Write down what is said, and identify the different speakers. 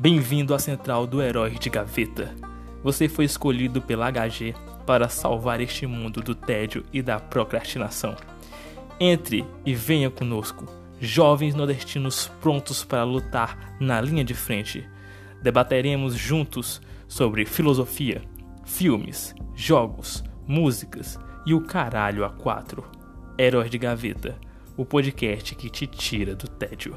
Speaker 1: Bem-vindo à central do Herói de Gaveta. Você foi escolhido pela HG para salvar este mundo do tédio e da procrastinação. Entre e venha conosco, jovens nordestinos prontos para lutar na linha de frente. Debateremos juntos sobre filosofia, filmes, jogos, músicas e o caralho a quatro. Herói de Gaveta, o podcast que te tira do tédio.